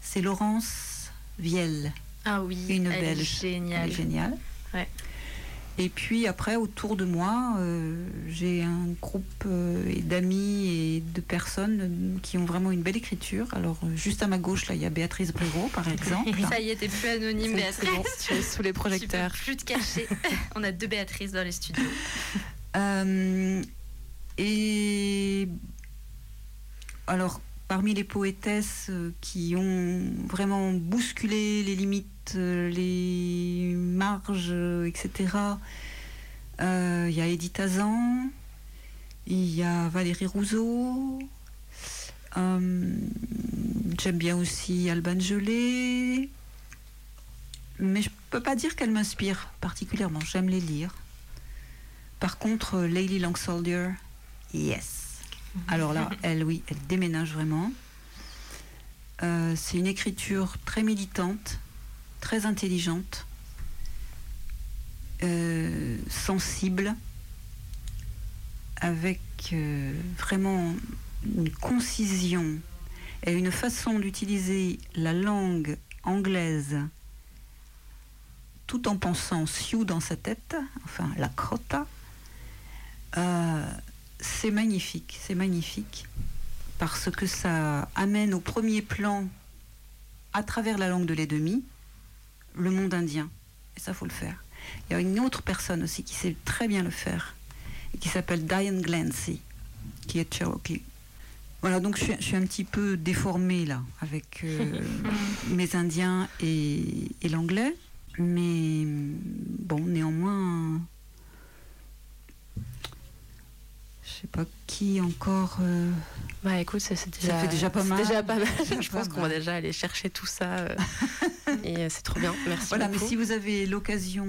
C'est Laurence Vielle. Ah oui, Une elle est Belge. Elle géniale. est géniale. Ouais. Et puis après, autour de moi, euh, j'ai un groupe euh, d'amis et de personnes euh, qui ont vraiment une belle écriture. Alors, juste à ma gauche, là, il y a Béatrice Bréraud, par exemple. Ça y est, t'es plus anonyme, Béatrice. bon, tu es sous les projecteurs. Tu peux plus te cacher. On a deux Béatrices dans les studios. Euh, et alors, parmi les poétesses qui ont vraiment bousculé les limites, les marges, euh, etc., euh, il y a Edith Azan, il y a Valérie Rousseau, euh, j'aime bien aussi Alban Gelé, mais je peux pas dire qu'elle m'inspire particulièrement. J'aime les lire. Par contre, Lady Long Soldier, yes. Alors là, elle, oui, elle déménage vraiment. Euh, c'est une écriture très militante, très intelligente, euh, sensible, avec euh, vraiment une concision et une façon d'utiliser la langue anglaise tout en pensant Sioux dans sa tête, enfin la crota. c'est magnifique, c'est magnifique parce que ça amène au premier plan, à travers la langue de l'ennemi, le monde indien. Et ça, faut le faire. Il y a une autre personne aussi qui sait très bien le faire, et qui s'appelle Diane Glancy, qui est Cherokee. Voilà, donc je suis, un petit peu déformée là, avec euh, mes Indiens et, et l'anglais. Mais bon, néanmoins, je sais pas qui encore. Euh, bah écoute, c'est déjà, ça fait déjà pas mal. Déjà pas mal. je pense qu'on va déjà aller chercher tout ça. Euh, et euh, c'est trop bien. Merci. Voilà, mais si vous avez l'occasion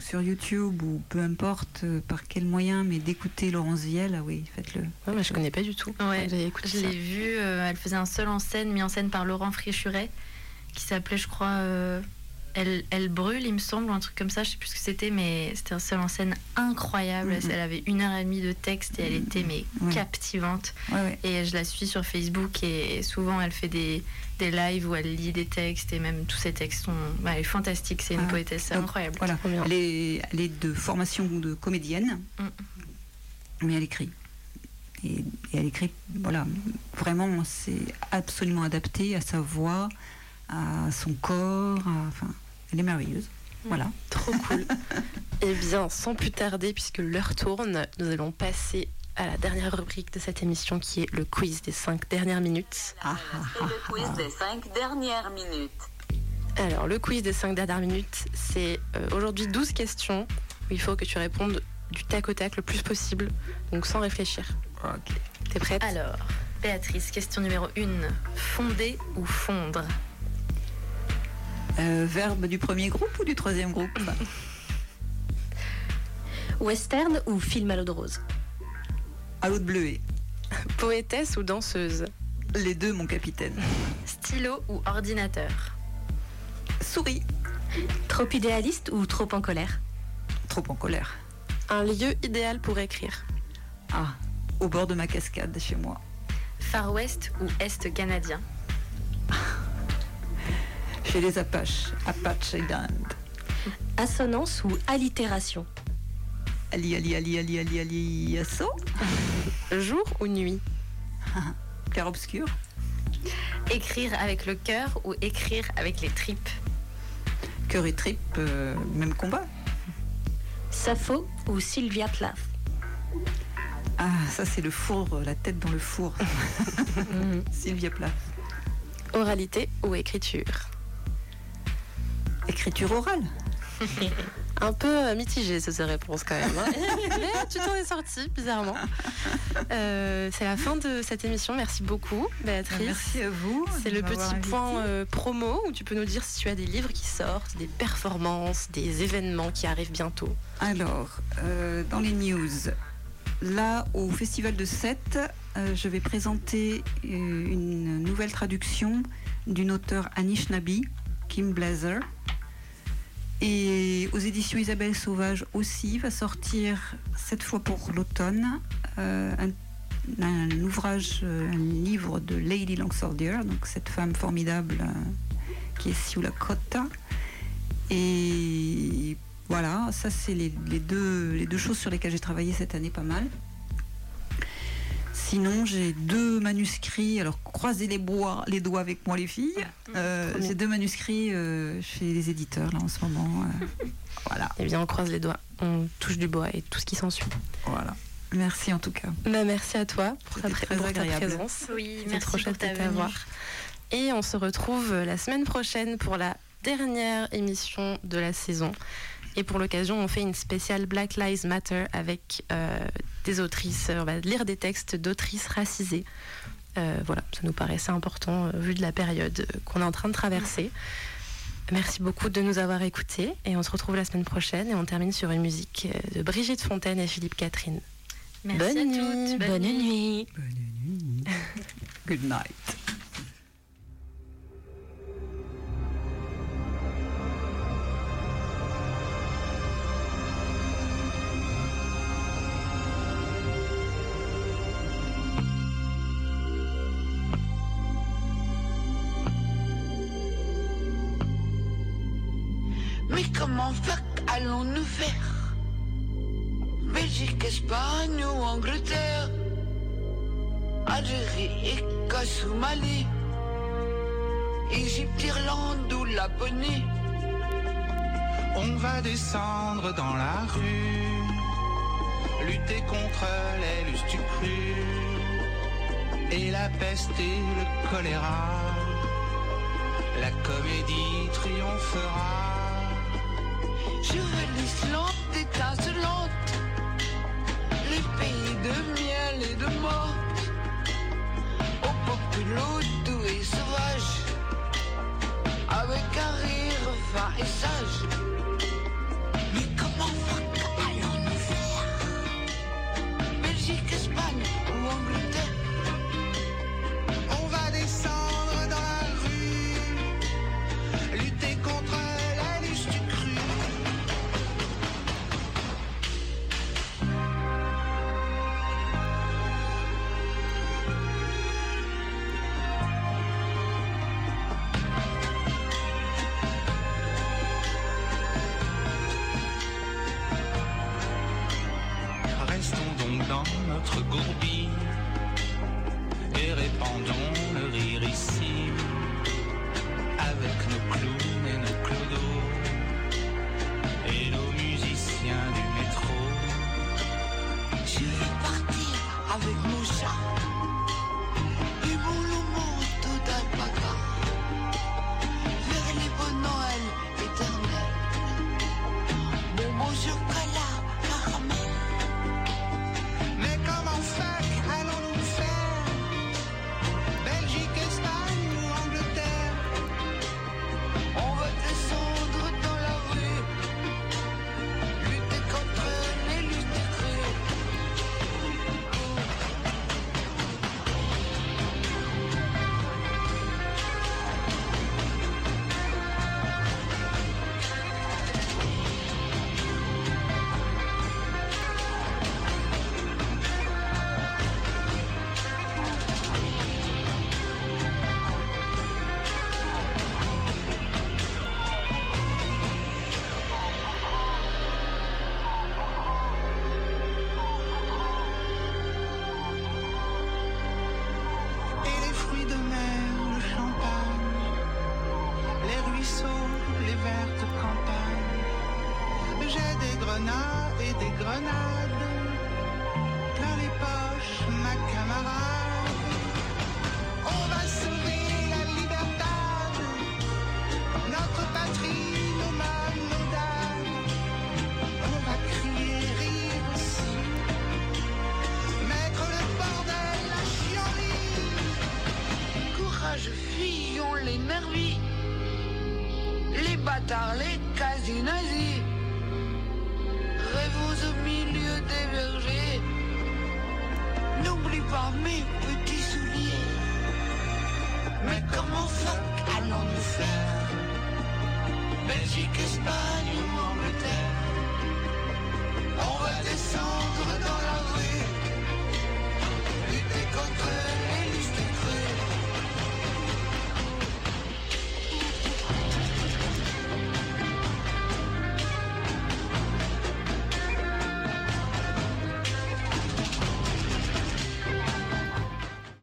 sur YouTube ou peu importe par quel moyen, mais d'écouter Laurence Vielle, ah oui, faites-le. Ouais, mais je connais pas du tout. Ouais, je l'ai vu. elle faisait un seul en scène, mis en scène par Laurent Fréchuret, qui s'appelait, je crois elle, brûle, il me semble, un truc comme ça, je sais plus ce que c'était, mais c'était un seul en scène incroyable. Mm-hmm. Elle avait une heure et demie de texte et elle était mais captivante. Et je la suis sur Facebook et souvent elle fait des, des lives où elle lit des textes et même tous ses textes sont. Bah, elle est fantastique, c'est une ah. poétesse, c'est incroyable. Voilà. Elle est, elle est, de formation de comédienne, mm. mais elle écrit. Et, elle écrit, voilà, vraiment, c'est absolument adapté à sa voix, à son corps, enfin, elle est merveilleuse. Voilà. Trop cool. eh bien, sans plus tarder, puisque l'heure tourne, nous allons passer à la dernière rubrique de cette émission qui est le quiz des 5 dernières minutes. Ah, ah, ah, le quiz des 5 dernières minutes. Alors, le quiz des 5 dernières minutes, c'est euh, aujourd'hui 12 questions où il faut que tu répondes du tac au tac le plus possible, donc sans réfléchir. Ok. T'es prête? Alors, Béatrice, question numéro 1. Fonder ou fondre? Euh, verbe du premier groupe ou du troisième groupe Western ou film à l'eau de rose À l'eau de bleuet. Poétesse ou danseuse Les deux, mon capitaine. Stylo ou ordinateur Souris. Trop idéaliste ou trop en colère Trop en colère. Un lieu idéal pour écrire Ah, au bord de ma cascade chez moi. Far West ou Est canadien chez les Apaches, Apache d'Inde. Assonance ou allitération Ali, ali, ali, ali, ali, ali, asso Jour ou nuit Clair obscur. Écrire avec le cœur ou écrire avec les tripes Cœur et tripes, euh, même combat. Sappho ou Sylvia Plath Ah, ça c'est le four, la tête dans le four. Sylvia Plath. Oralité ou écriture Écriture orale. Un peu euh, mitigé ces réponses quand même. Hein. Mais tu t'en es sorti bizarrement. Euh, c'est la fin de cette émission. Merci beaucoup, Béatrice. Merci à vous. C'est le petit point euh, promo où tu peux nous dire si tu as des livres qui sortent, des performances, des événements qui arrivent bientôt. Alors, dans les news, là au Festival de Sète, je vais présenter une nouvelle traduction d'une auteure Anishinaabe, Kim Blazer et aux éditions Isabelle Sauvage aussi va sortir, cette fois pour l'automne, euh, un, ouvrage, euh, un livre de Lady Longsordier, donc cette femme formidable euh, qui est sous la côte. Et voilà, ça c'est les, deux, les deux choses sur lesquelles j'ai travaillé cette année pas mal. Sinon, j'ai deux manuscrits. Alors, croisez les, bois, les doigts avec moi, les filles. Euh, j'ai deux manuscrits euh, chez les éditeurs, là, en ce moment. Euh, voilà. Eh bien, on croise les doigts, on touche du bois et tout ce qui s'ensuit. Voilà. Merci en tout cas. Bah, merci à toi pour, ta, présence. Oui, merci trop chouette de t'avoir. Et on se retrouve la semaine prochaine pour la dernière émission de la saison. Et pour l'occasion, on fait une spéciale Black Lives Matter avec euh, des autrices. On va lire des textes d'autrices racisées. Euh, voilà, ça nous paraissait important euh, vu de la période qu'on est en train de traverser. Merci beaucoup de nous avoir écoutés et on se retrouve la semaine prochaine et on termine sur une musique de Brigitte Fontaine et Philippe Catherine. Merci bonne, à nuit, toutes. bonne, nuit. Bonne nuit. Good night. Comment faire Allons-nous faire Belgique, Espagne ou Angleterre. Algérie, Écosse ou Mali. Égypte, Irlande ou Laponie. On va descendre dans la rue Lutter contre les lustucrues Et la peste et le choléra La comédie triomphera. Sur une Islande étincelante, les pays de miel et de mort, au populo doux et sauvage, avec un rire fin et sage. Mais comment allons-nous faire Belgique, Espagne ou Angleterre?